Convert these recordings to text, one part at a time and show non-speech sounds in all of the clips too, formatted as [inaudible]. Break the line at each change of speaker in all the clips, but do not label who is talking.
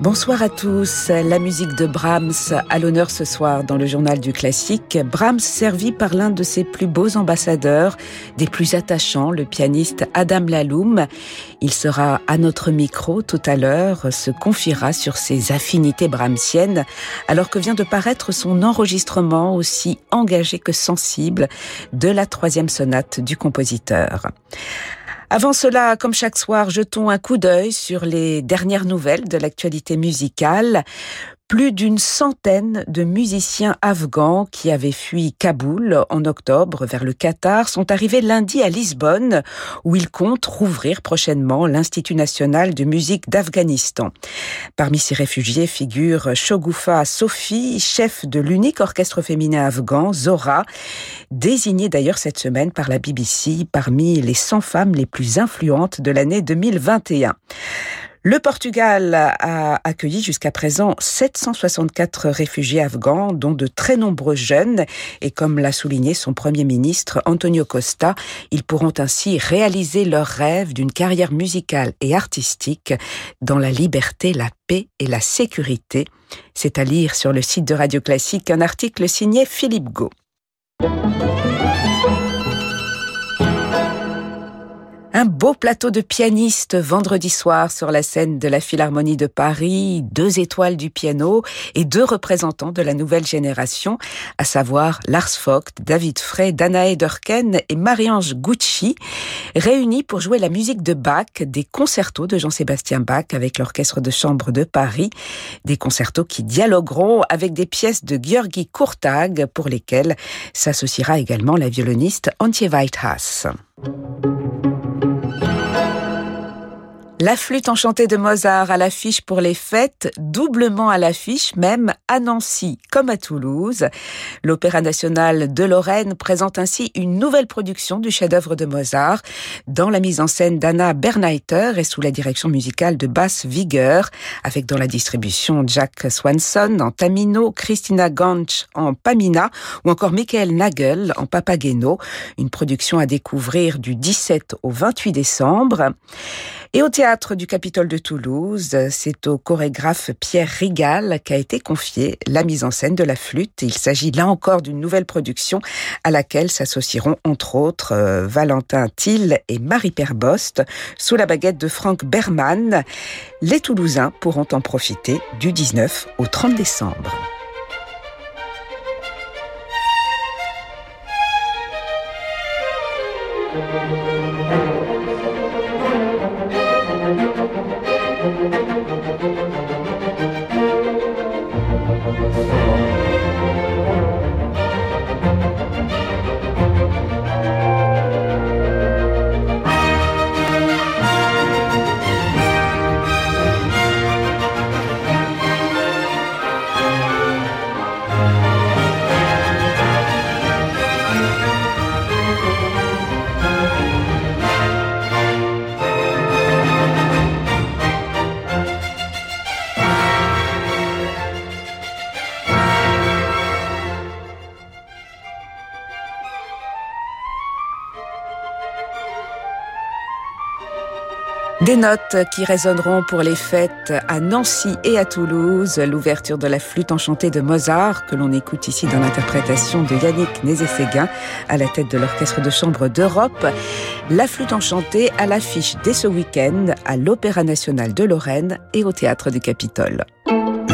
Bonsoir à tous. La musique de Brahms à l'honneur ce soir dans le journal du classique. Brahms servi par l'un de ses plus beaux ambassadeurs, des plus attachants, le pianiste Adam Laloum. Il sera à notre micro tout à l'heure, se confiera sur ses affinités brahmsiennes, alors que vient de paraître son enregistrement aussi engagé que sensible de la troisième sonate du compositeur. Avant cela, comme chaque soir, jetons un coup d'œil sur les dernières nouvelles de l'actualité musicale. Plus d'une centaine de musiciens afghans qui avaient fui Kaboul en octobre vers le Qatar sont arrivés lundi à Lisbonne où ils comptent rouvrir prochainement l'Institut national de musique d'Afghanistan. Parmi ces réfugiés figure Shogufa Sofi, chef de l'unique orchestre féminin afghan, Zora, désigné d'ailleurs cette semaine par la BBC parmi les 100 femmes les plus influentes de l'année 2021. Le Portugal a accueilli jusqu'à présent 764 réfugiés afghans, dont de très nombreux jeunes. Et comme l'a souligné son Premier ministre Antonio Costa, ils pourront ainsi réaliser leur rêve d'une carrière musicale et artistique dans la liberté, la paix et la sécurité. C'est à lire sur le site de Radio Classique un article signé Philippe Gau. Un beau plateau de pianistes vendredi soir sur la scène de la Philharmonie de Paris, deux étoiles du piano et deux représentants de la nouvelle génération, à savoir Lars Vogt, David Frey, Danae Durken et Marie-Ange Gucci, réunis pour jouer la musique de Bach, des concertos de Jean-Sébastien Bach avec l'Orchestre de Chambre de Paris, des concertos qui dialogueront avec des pièces de Georgi Kurtag pour lesquelles s'associera également la violoniste Antje Weithaas. La flûte enchantée de Mozart à l'affiche pour les fêtes, doublement à l'affiche même à Nancy comme à Toulouse. L'Opéra national de Lorraine présente ainsi une nouvelle production du chef-d'œuvre de Mozart dans la mise en scène d'Anna Bernheiter et sous la direction musicale de Bass Wieger, avec dans la distribution Jack Swanson en Tamino, Christina Ganch en Pamina ou encore Michael Nagel en Papageno, une production à découvrir du 17 au 28 décembre. Et au théâtre du Capitole de Toulouse, c'est au chorégraphe Pierre Rigal qu'a été confiée la mise en scène de la flûte. Il s'agit là encore d'une nouvelle production à laquelle s'associeront entre autres euh, Valentin Thiel et Marie Perbost sous la baguette de Franck Berman. Les Toulousains pourront en profiter du 19 au 30 décembre. Des notes qui résonneront pour les fêtes à Nancy et à Toulouse, l'ouverture de la flûte enchantée de Mozart, que l'on écoute ici dans l'interprétation de Yannick Nézé-Séguin à la tête de l'Orchestre de Chambre d'Europe. La flûte enchantée à l'affiche dès ce week-end à l'Opéra National de Lorraine et au Théâtre du Capitole.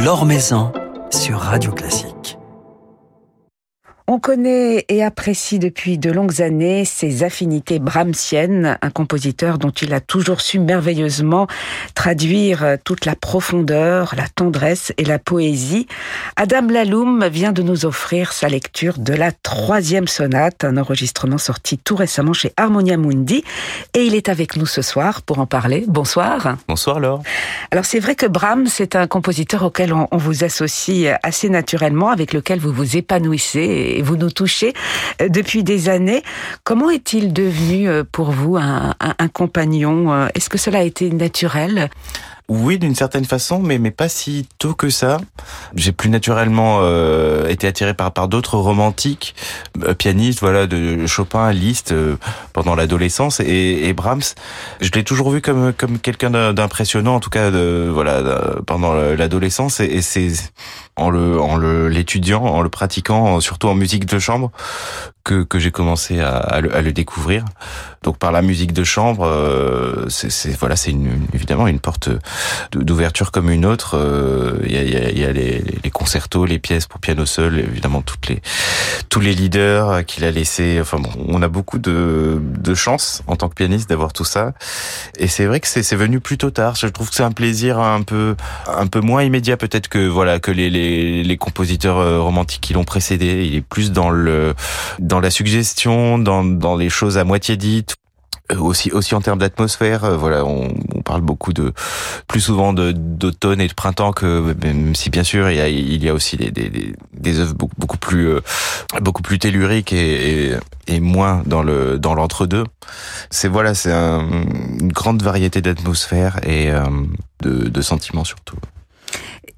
L'Or Maison sur Radio Classique.
On connaît et apprécie depuis de longues années ses affinités brahmsiennes, un compositeur dont il a toujours su merveilleusement traduire toute la profondeur, la tendresse et la poésie. Adam Laloum vient de nous offrir sa lecture de la troisième sonate, un enregistrement sorti tout récemment chez Harmonia Mundi, et il est avec nous ce soir pour en parler. Bonsoir.
Bonsoir Laure.
Alors c'est vrai que Brahms, c'est un compositeur auquel on, on vous associe assez naturellement, avec lequel vous vous épanouissez et vous nous touchez euh, depuis des années. Comment est-il devenu euh, pour vous un, compagnon? Euh, Est-ce que cela a été naturel?
Oui, d'une certaine façon, mais mais pas si tôt que ça. J'ai plus naturellement euh, été attiré par par d'autres romantiques, euh, pianistes, voilà, de Chopin, Liszt euh, pendant l'adolescence et, et, Brahms. Je l'ai toujours vu comme comme quelqu'un d'impressionnant, en tout cas, de, voilà, pendant l'adolescence et, et c'est en le en le l'étudiant, en le pratiquant, surtout en musique de chambre, que, que j'ai commencé à, à, le, à, le, découvrir. Donc par la musique de chambre, euh, c'est voilà, c'est évidemment une porte d'ouverture comme une autre. Euh, il y, a, y, a, les, les, concertos, les pièces pour piano seul, évidemment toutes les tous les leaders qu'il a laissé. Enfin bon, on a beaucoup de, de chance en tant que pianiste d'avoir tout ça. Et c'est vrai que c'est venu plutôt tard. Je trouve que c'est un plaisir un peu un peu moins immédiat peut-être que voilà que les, les, les compositeurs euh, romantiques qui l'ont précédé. Il est plus dans le dans la suggestion, dans, dans les choses à moitié dites, euh, aussi aussi en termes d'atmosphère euh, voilà on, parle beaucoup de plus souvent de d'automne et de printemps que même si bien sûr il y a aussi des des, des œuvres beaucoup, beaucoup plus euh, beaucoup plus telluriques et, et, moins dans le dans l'entre-deux. C'est voilà c'est un, une grande variété d'atmosphère et de sentiments surtout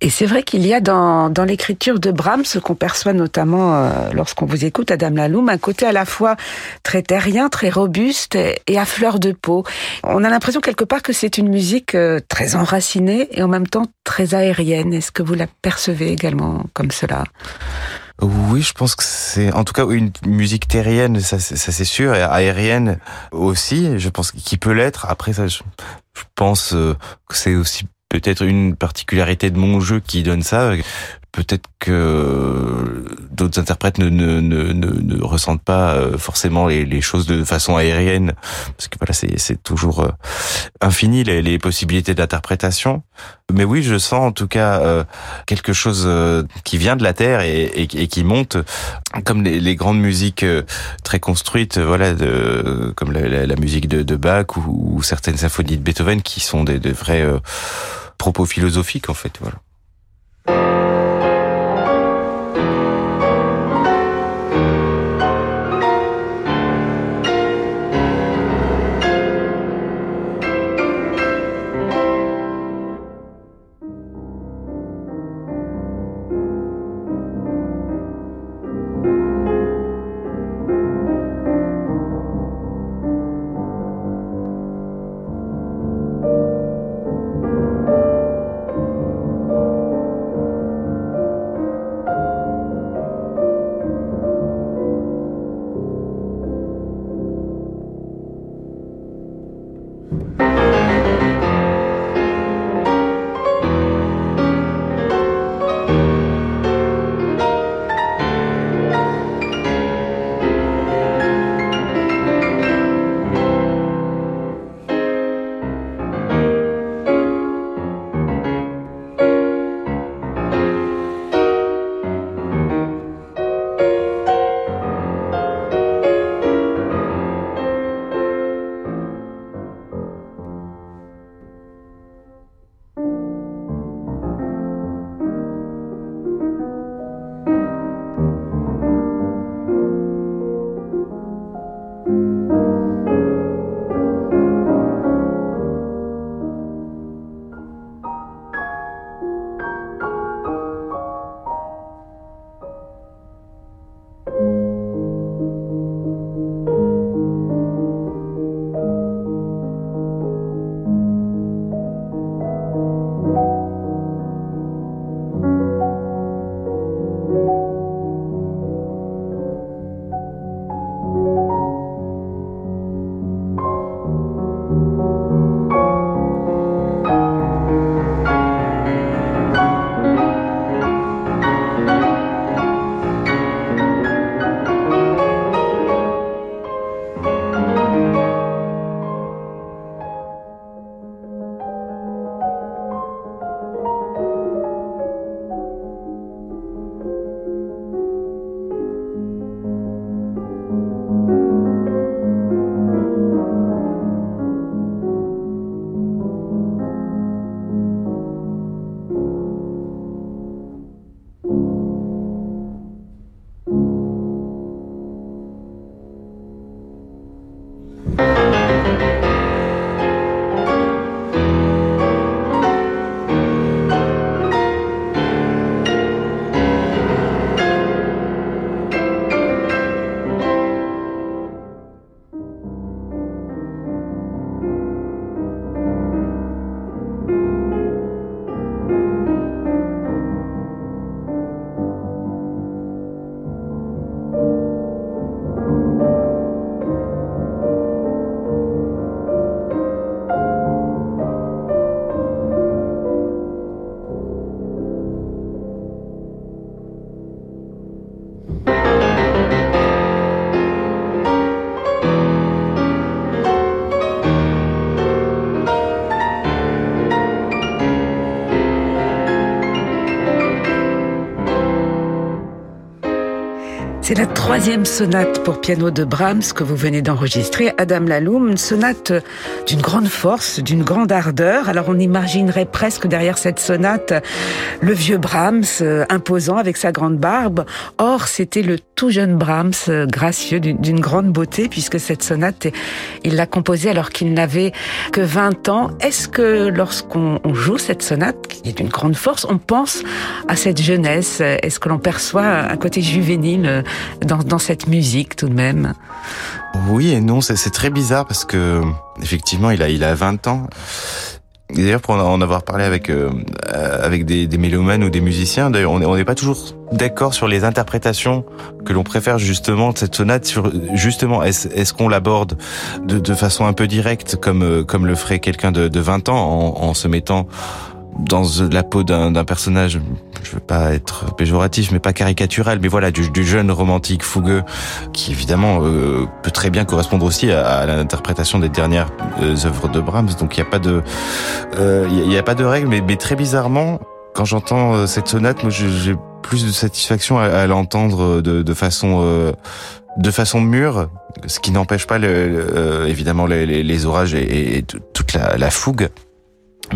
et c'est vrai qu'il y a dans, dans l'écriture de Brahms, ce qu'on perçoit notamment euh, lorsqu'on vous écoute, Adam Laloum, un côté à la fois très terrien, très robuste et, à fleur de peau. On a l'impression quelque part que c'est une musique euh, très enracinée et en même temps très aérienne. Est-ce que vous la percevez également comme cela?
Oui, je pense que c'est en tout cas une musique terrienne, ça, ça c'est sûr, et aérienne aussi. Je pense qu'il peut l'être. Après ça, je, pense euh, que c'est aussi peut-être une particularité de mon jeu qui donne ça. Peut-être que d'autres interprètes ne, ressentent pas euh, forcément les, choses de façon aérienne, parce que voilà, c'est toujours euh, infini les, possibilités d'interprétation. Mais oui, je sens en tout cas euh, quelque chose qui vient de la terre et, qui monte, comme les, grandes musiques très construites, voilà, comme la, musique de, Bach ou, certaines symphonies de Beethoven, qui sont des, vrais propos philosophiques en fait.
Troisième sonate pour piano de Brahms que vous venez d'enregistrer, Adam Laloum, une sonate d'une grande force, d'une grande ardeur. Alors on imaginerait presque derrière cette sonate le vieux Brahms euh, imposant avec sa grande barbe. Or c'était le tout jeune Brahms, euh, gracieux, d'une grande beauté, puisque cette sonate, il l'a composée alors qu'il n'avait que 20 ans. Est-ce que lorsqu'on joue cette sonate, qui est d'une grande force, on pense à cette jeunesse? Est-ce que l'on perçoit un côté juvénile dans, dans cette musique tout de même
Oui et non, c'est très bizarre parce que effectivement, il a, il a 20 ans. D'ailleurs, pour en avoir parlé avec euh, avec des, des mélomanes ou des musiciens, d'ailleurs, on n'est pas toujours d'accord sur les interprétations que l'on préfère justement de cette sonate. Sur justement, est-ce est qu'on l'aborde de, de, façon un peu directe, comme euh, comme le ferait quelqu'un de, de 20 ans, en, en se mettant dans la peau d'un personnage, je veux pas être péjoratif, mais pas caricatural, mais voilà, du, du jeune romantique fougueux, qui évidemment euh, peut très bien correspondre aussi à, à l'interprétation des dernières euh, œuvres de Brahms. Donc il n'y a pas de, euh, il a pas de règle, mais, mais très bizarrement, quand j'entends euh, cette sonate, moi j'ai plus de satisfaction à, à l'entendre de, de, façon de façon mûre, ce qui n'empêche pas le, évidemment les, les, les, orages et, et toute la, la fougue.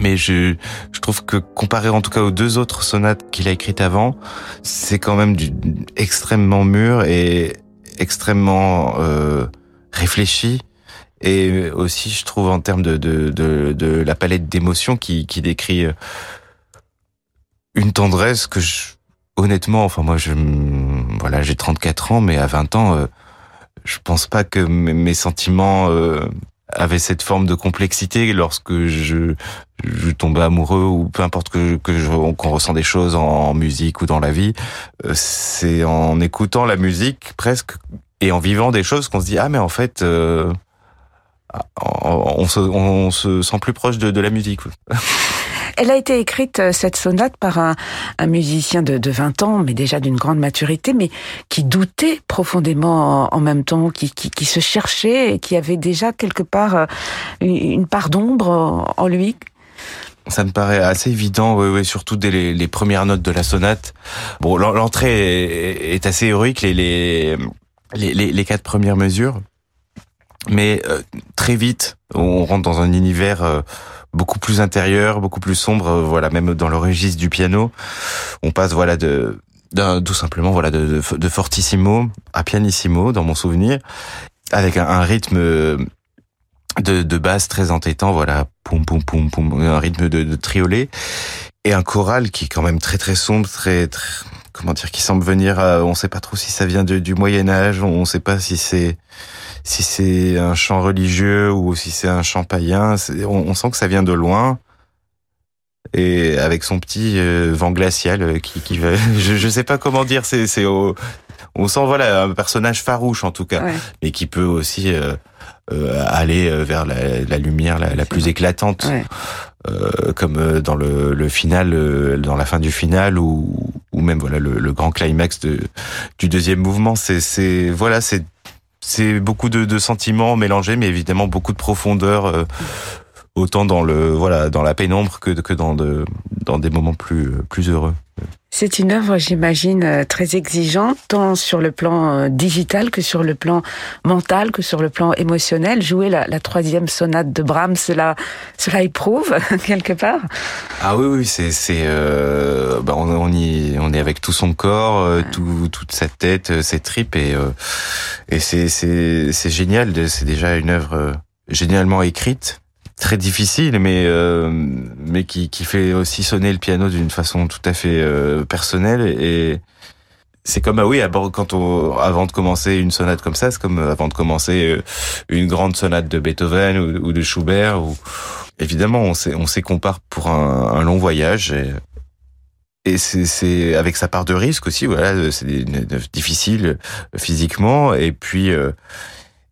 Mais je, je trouve que comparé en tout cas aux deux autres sonates qu'il a écrites avant, c'est quand même du, extrêmement mûr et extrêmement euh, réfléchi. Et aussi, je trouve en termes de, de, de, de la palette d'émotions qui, qui décrit euh, une tendresse que je, honnêtement, enfin moi, je, voilà, j'ai 34 ans, mais à 20 ans, euh, je pense pas que mes sentiments euh, avait cette forme de complexité lorsque je, je tombais amoureux ou peu importe que qu'on ressent des choses en, musique ou dans la vie, euh, c'est en écoutant la musique presque et en vivant des choses qu'on se dit ah mais en fait euh, on, se, on se sent plus proche de, de la musique. [laughs]
Elle a été écrite, euh, cette sonate, par un, musicien de, de, 20 ans, mais déjà d'une grande maturité, mais qui doutait profondément en, même temps, qui, se cherchait et qui avait déjà quelque part euh, une part d'ombre en lui.
Ça me paraît assez évident, surtout dès les, premières notes de la sonate. Bon, l'entrée est, assez héroïque, les, les, quatre premières mesures, mais euh, très vite, on rentre dans un univers beaucoup plus intérieur, beaucoup plus sombre. Euh, voilà, même dans le registre du piano, on passe voilà de tout simplement voilà de, de, fortissimo à pianissimo dans mon souvenir, avec un, rythme de, de basse très entêtant, voilà, poum poum poum poum, un rythme de, de triolet et un choral qui est quand même très très sombre, très, très comment dire, qui semble venir. À, on sait pas trop si ça vient de, du Moyen Âge, on sait pas si c'est si c'est un chant religieux ou si c'est un chant païen. On, on, sent que ça vient de loin. Et avec son petit euh, vent glacial euh, qui, qui va, [laughs] je, je sais pas comment dire, c'est, c'est au, on sent voilà un personnage farouche en tout cas, ouais. mais qui peut aussi euh, euh, aller vers la, la lumière la, la plus éclatante, ouais. euh, comme dans le, le final, dans la fin du final ou, ou même voilà le, le grand climax de, du deuxième mouvement. C'est, c'est voilà, c'est c'est beaucoup de, sentiments mélangés, mais évidemment beaucoup de profondeur, euh, autant dans le voilà dans la pénombre que, que dans de, dans des moments plus plus heureux.
C'est une œuvre, j'imagine, très exigeante, tant sur le plan digital que sur le plan mental, que sur le plan émotionnel. Jouer la, la troisième sonate de Brahms, cela, cela éprouve [laughs] quelque part.
Ah oui, oui, c'est, c'est, euh, bah on, on, y, on est avec tout son corps, euh, tout, toute sa tête, ses tripes, et, euh, et c'est, c'est, c'est génial. C'est déjà une œuvre génialement écrite très difficile, mais euh, mais qui, qui fait aussi sonner le piano d'une façon tout à fait euh, personnelle. Et c'est comme ah oui quand on avant de commencer une sonate comme ça c'est comme avant de commencer euh, une grande sonate de Beethoven ou, de Schubert ou évidemment on s'est on s'y compare pour un, un, long voyage et, et c'est avec sa part de risque aussi voilà c'est difficile physiquement et puis euh,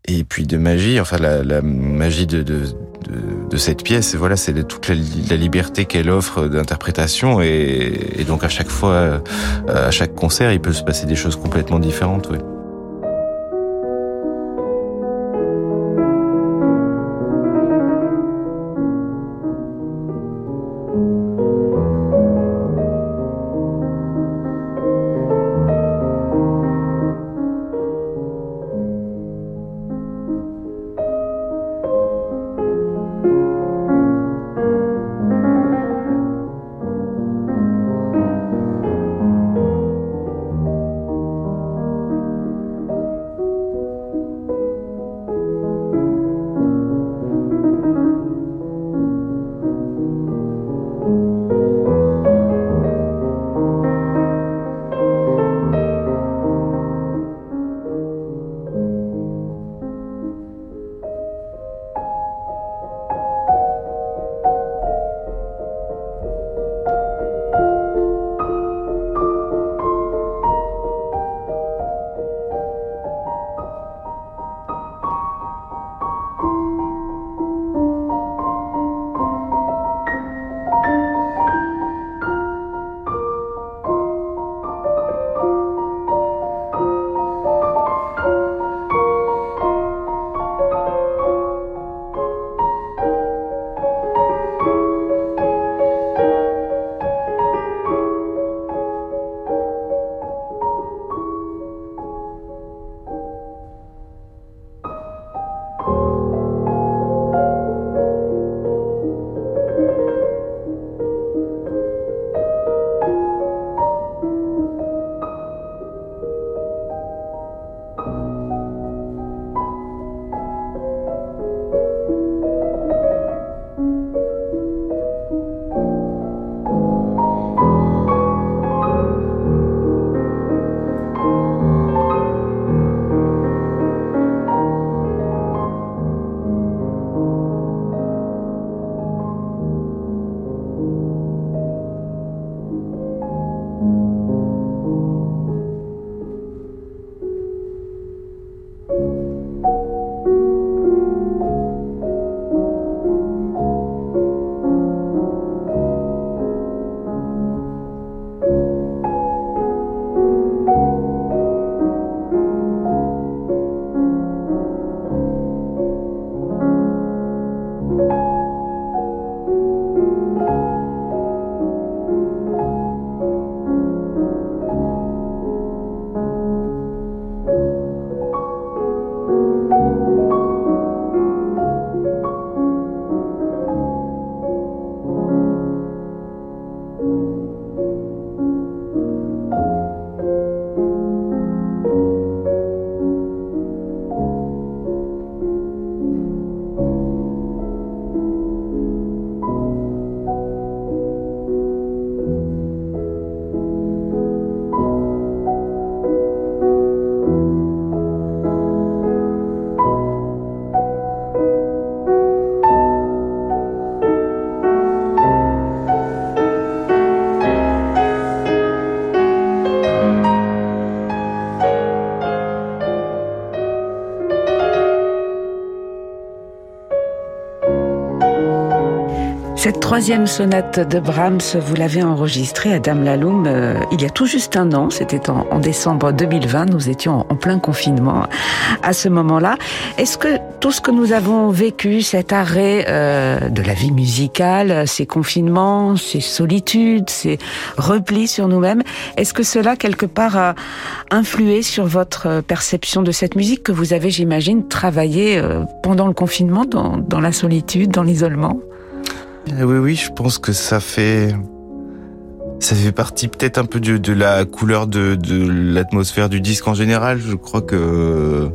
et puis de magie, enfin la, la magie de, de, de, de, cette pièce, voilà, c'est toute la, liberté qu'elle offre d'interprétation et, et, donc à chaque fois, à chaque concert, il peut se passer des choses complètement différentes. Oui.
Troisième sonate de Brahms, vous l'avez enregistrée à Dame Laloum euh, il y a tout juste un an, c'était en, décembre 2020, nous étions en, plein confinement à ce moment-là. Est-ce que tout ce que nous avons vécu, cet arrêt euh, de la vie musicale, ces confinements, ces solitudes, ces replis sur nous-mêmes, est-ce que cela quelque part a influé sur votre perception de cette musique que vous avez, j'imagine, travaillé euh, pendant le confinement, dans, dans la solitude, dans l'isolement?
Oui, oui, je pense que ça fait ça fait partie peut-être un peu de, la couleur de l'atmosphère du disque en général. Je crois que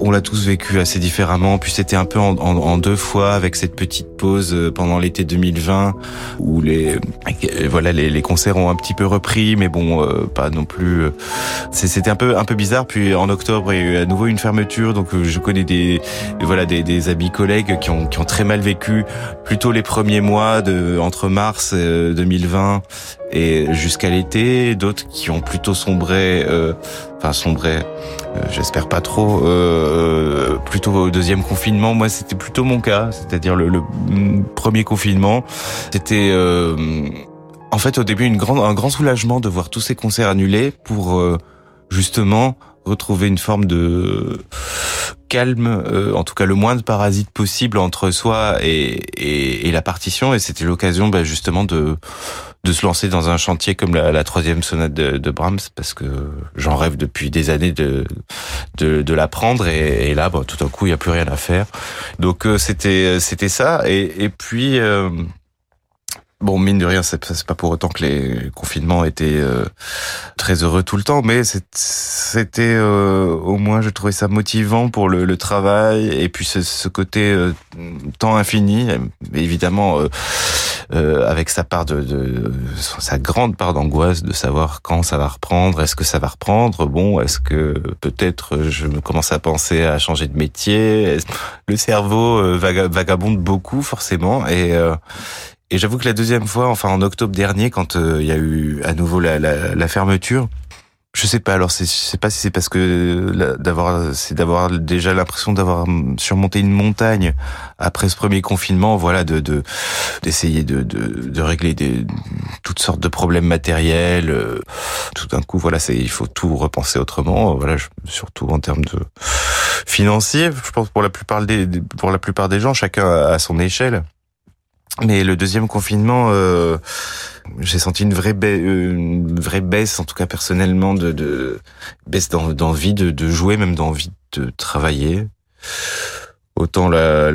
on l'a tous vécu assez différemment. Puis c'était un peu en, deux fois avec cette petite pause euh, pendant l'été 2020 où les euh, voilà les, concerts ont un petit peu repris, mais bon euh, pas non plus. C'était un peu un peu bizarre. Puis en octobre il y a eu à nouveau une fermeture. Donc je connais des voilà des, des amis collègues qui ont qui ont très mal vécu plutôt les premiers mois de entre mars 2020 et jusqu'à l'été, d'autres qui ont plutôt sombré, euh, enfin sombré, euh, j'espère pas trop, euh, plutôt au deuxième confinement. Moi, c'était plutôt mon cas, c'est-à-dire le, premier confinement. C'était en fait au début une grande, un grand soulagement de voir tous ces concerts annulés pour justement retrouver une forme de calme, euh, en tout cas le moins de parasites possible entre soi et, et, la partition. Et c'était l'occasion bah, justement de de se lancer dans un chantier comme la, troisième sonate de, Brahms parce que j'en rêve depuis des années de de, l'apprendre et, là bah, tout d'un coup il n'y a plus rien à faire. Donc euh, c'était c'était ça. Et, et puis euh, Bon, mine de rien, c'est pas pour autant que les confinements étaient euh, très heureux tout le temps, mais c'était euh, au moins, je trouvais ça motivant pour le, le travail et puis ce, côté euh, temps infini, évidemment avec sa part de, de sa grande part d'angoisse de savoir quand ça va reprendre, est-ce que ça va reprendre, bon, est-ce que peut-être je me commence à penser à changer de métier, le cerveau vagabonde beaucoup forcément et et j'avoue que la deuxième fois, enfin en octobre dernier, quand euh, il y a eu à nouveau la, la, la fermeture, je sais pas. Alors, je sais pas si c'est parce que d'avoir, c'est d'avoir déjà l'impression d'avoir surmonté une montagne après ce premier confinement. Voilà, de d'essayer de, de, de, régler des, toutes sortes de problèmes matériels. Euh, tout d'un coup, voilà, c'est il faut tout repenser autrement. Voilà, surtout en termes de financier. Je pense pour la plupart des pour la plupart des gens, chacun à son échelle. Mais le deuxième confinement, euh, j'ai senti une vraie, euh, baisse, en tout cas personnellement, de, de baisse d'envie de, de, jouer, même d'envie de travailler. Autant la,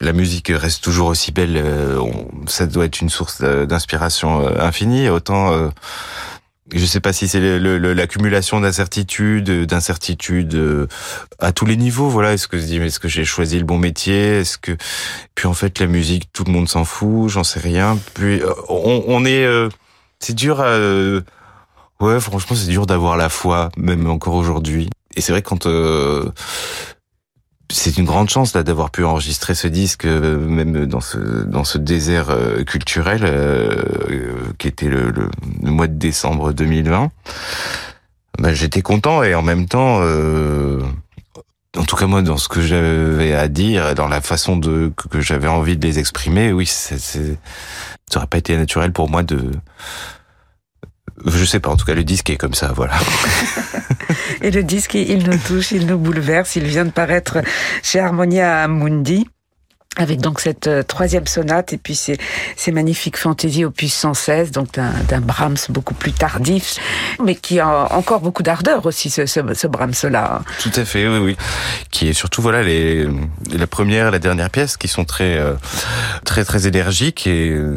la musique reste toujours aussi belle, euh, ça doit être une source d'inspiration infinie. Autant je sais pas si c'est l'accumulation d'incertitudes, d'incertitudes euh, à tous les niveaux. Voilà, est-ce que je dis, est-ce que j'ai choisi le bon métier? Est-ce que puis en fait la musique, tout le monde s'en fout, j'en sais rien. Puis euh, on, on est, euh, c'est dur à, ouais, franchement c'est dur d'avoir la foi, même encore aujourd'hui. Et c'est vrai quand c'est une grande chance là d'avoir pu enregistrer ce disque euh, même dans ce dans ce désert euh, culturel euh, qui était le, le, mois de décembre 2020. Bah, j'étais content et en même temps en tout cas moi dans ce que j'avais à dire dans la façon de que j'avais envie de les exprimer oui c'est ça aurait pas été naturel pour moi de je sais pas, en tout cas, le disque est comme ça, voilà. [laughs]
Et le disque, il nous touche, il nous bouleverse. Il vient de paraître chez Harmonia Mundi avec donc cette euh, troisième sonate et puis ces, magnifiques fantaisies opus 116, donc d'un Brahms beaucoup plus tardif, mais qui a encore beaucoup d'ardeur aussi, ce, ce, ce Brahms-là.
Tout à fait, oui, oui. Qui est surtout, voilà, les, la première et la dernière pièce qui sont très, euh, très, très énergiques et euh,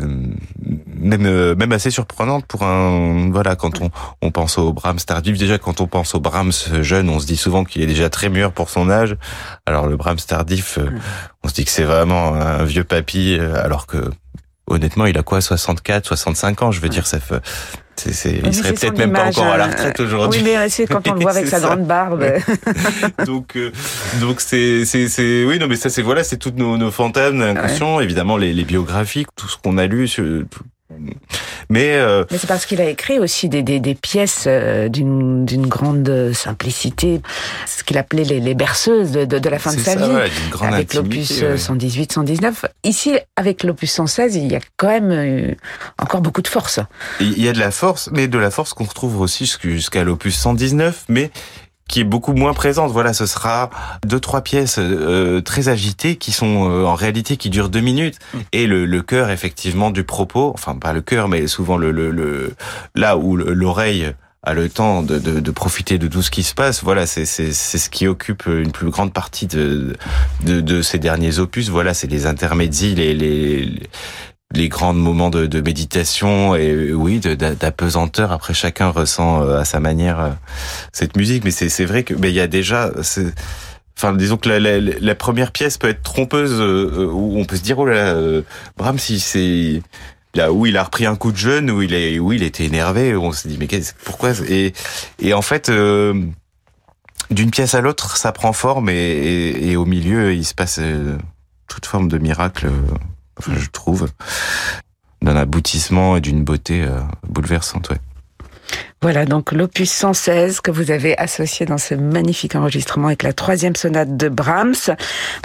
même, même assez surprenantes pour un, voilà, quand on, on pense au Brahms tardif. Déjà, quand on pense au Brahms jeune, on se dit souvent qu'il est déjà très mûr pour son âge. Alors, le Brahms tardif, on se dit que c'est vraiment un vieux papy, euh, alors que honnêtement, il a quoi 64, 65 ans, je veux dire, ça fait... C'est, il serait peut-être même pas encore à la euh, retraite aujourd'hui.
Oui, mais c'est quand on le voit [laughs] avec sa grande barbe. [laughs]
donc, euh, donc c'est, c'est, c'est, oui, non, mais ça, c'est voilà, c'est toutes nos, nos fantasmes, inconscients, évidemment les, les biographies, tout ce qu'on a lu, Mais, euh,
Mais c'est parce qu'il a écrit aussi des, des, des pièces euh, d'une grande simplicité, ce qu'il appelait les, les berceuses de, de, de la fin de sa
ça,
vie.
ouais,
avec l'opus
ouais.
118, 119. Ici, avec l'opus 116, il y a quand même euh, encore beaucoup de force.
Il y a de la force, mais de la force qu'on retrouve aussi jusqu'- jusqu'à l'opus 119, mais qui est beaucoup moins présente. Voilà, ce sera deux trois pièces euh, très agitées qui sont euh, en réalité qui durent deux minutes et le, le cœur effectivement du propos, enfin pas le cœur, mais souvent le, le, le là où le- l'oreille a le temps de, de, de profiter de tout ce qui se passe. Voilà, c'est c'est c'est ce qui occupe une plus grande partie de de, de ces derniers opus. Voilà, c'est les intermédiaires, les les les grands moments de, de méditation et oui d'apesanteur. Après chacun ressent euh, à sa manière euh, cette musique. Mais c'est vrai que mais il y a déjà enfin disons que la, la, la première pièce peut être trompeuse euh, euh, où on peut se dire oh là euh, Brahms si c'est là où il a repris un coup de jeune où il est où il était énervé où on se dit mais pourquoi? Et et en fait euh, d'une pièce à l'autre ça prend forme et, et, et au milieu il se passe toute forme de miracle je trouve, d'un aboutissement et d'une beauté euh, bouleversante. Ouais.
Voilà donc l'opus 116 que vous avez associé dans ce magnifique enregistrement avec la troisième sonate de Brahms.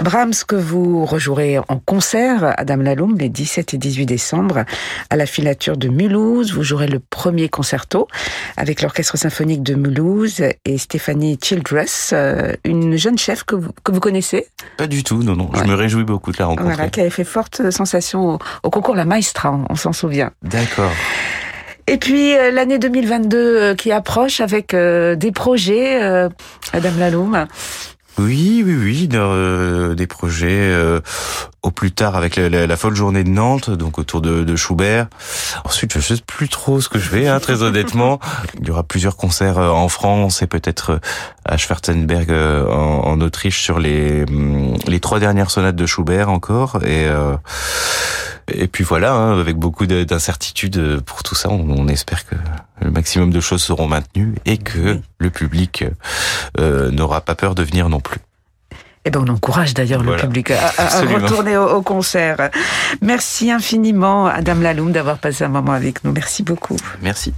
Brahms que vous rejouerez en concert à Dame Laloum les 17 et 18 décembre à la filature de Mulhouse. Vous jouerez le premier concerto avec l'Orchestre symphonique de Mulhouse et Stéphanie Childress, euh, une jeune chef que vous, que vous connaissez,
Pas du tout, non, non.
Ouais.
Je me réjouis beaucoup de la rencontrer.
voilà, qui avait fait forte sensation au, au concours La Maestra, on, on s'en souvient.
D'accord.
Et puis euh, l'année 2022 euh, qui approche avec euh, des projets, euh, Madame Laloum.
Oui, oui, oui, de- euh, des projets euh, au plus tard avec la, folle journée de Nantes, donc autour de, Schubert. Ensuite, je sais plus trop ce que je fais, hein, très honnêtement. Il y aura plusieurs concerts en France et peut-être à Schwarzenberg en, Autriche sur les hum, les trois dernières sonates de Schubert encore et et puis voilà, hein, avec beaucoup de- d'incertitudes pour tout ça, on, on espère que le maximum de choses seront maintenues et que
Oui.
le public euh, n'aura pas peur de venir non plus.
Eh ben, on encourage d'ailleurs
Voilà.
le public à, retourner au, au concert. Merci infiniment, Madame Laloum, d'avoir passé un moment avec nous. Merci beaucoup.
Merci.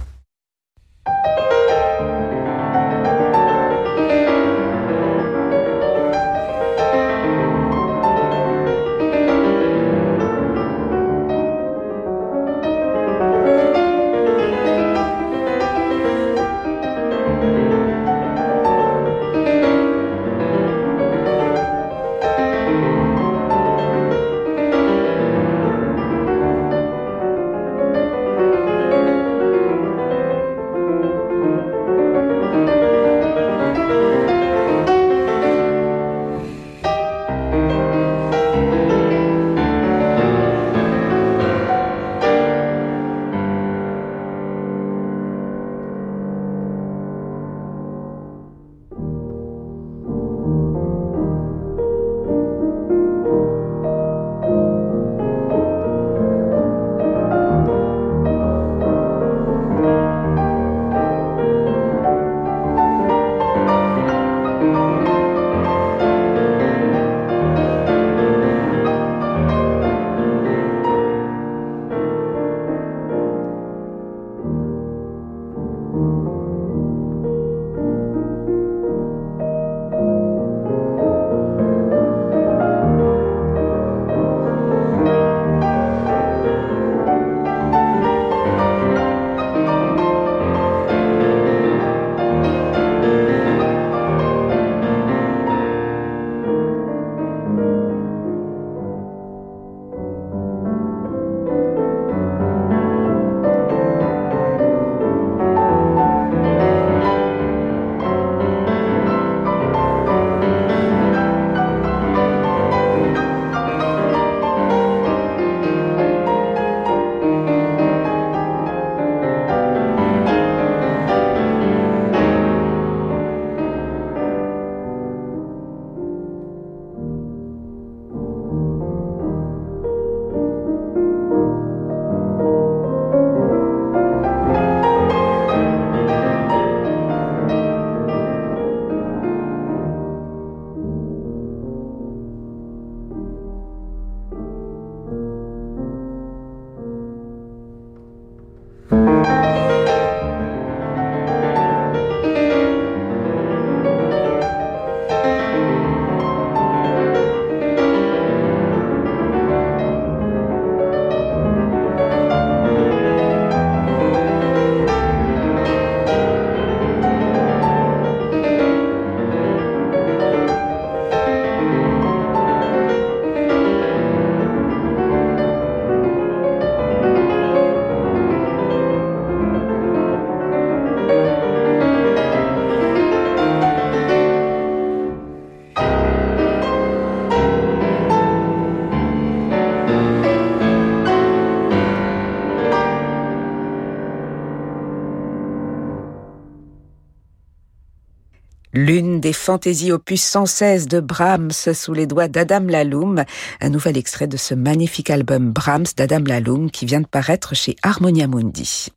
Des fantaisies opus 116 de Brahms sous les doigts d'Adam Laloum, un nouvel extrait de ce magnifique album Brahms d'Adam Laloum qui vient de paraître chez Harmonia Mundi.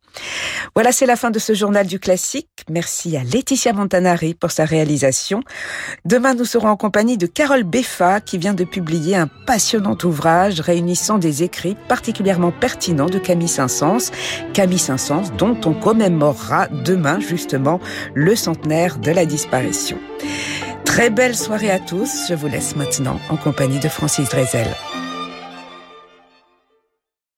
Voilà, c'est la fin de ce journal du classique. Merci à Laetitia Montanari pour sa réalisation. Demain, nous serons en compagnie de Carole Beffa qui vient de publier un passionnant ouvrage réunissant des écrits particulièrement pertinents de Camille Saint-Saëns. Camille Saint-Saëns dont on commémorera demain justement le centenaire de la disparition. Très belle soirée à tous. Je vous laisse maintenant en compagnie de Francis Drezel.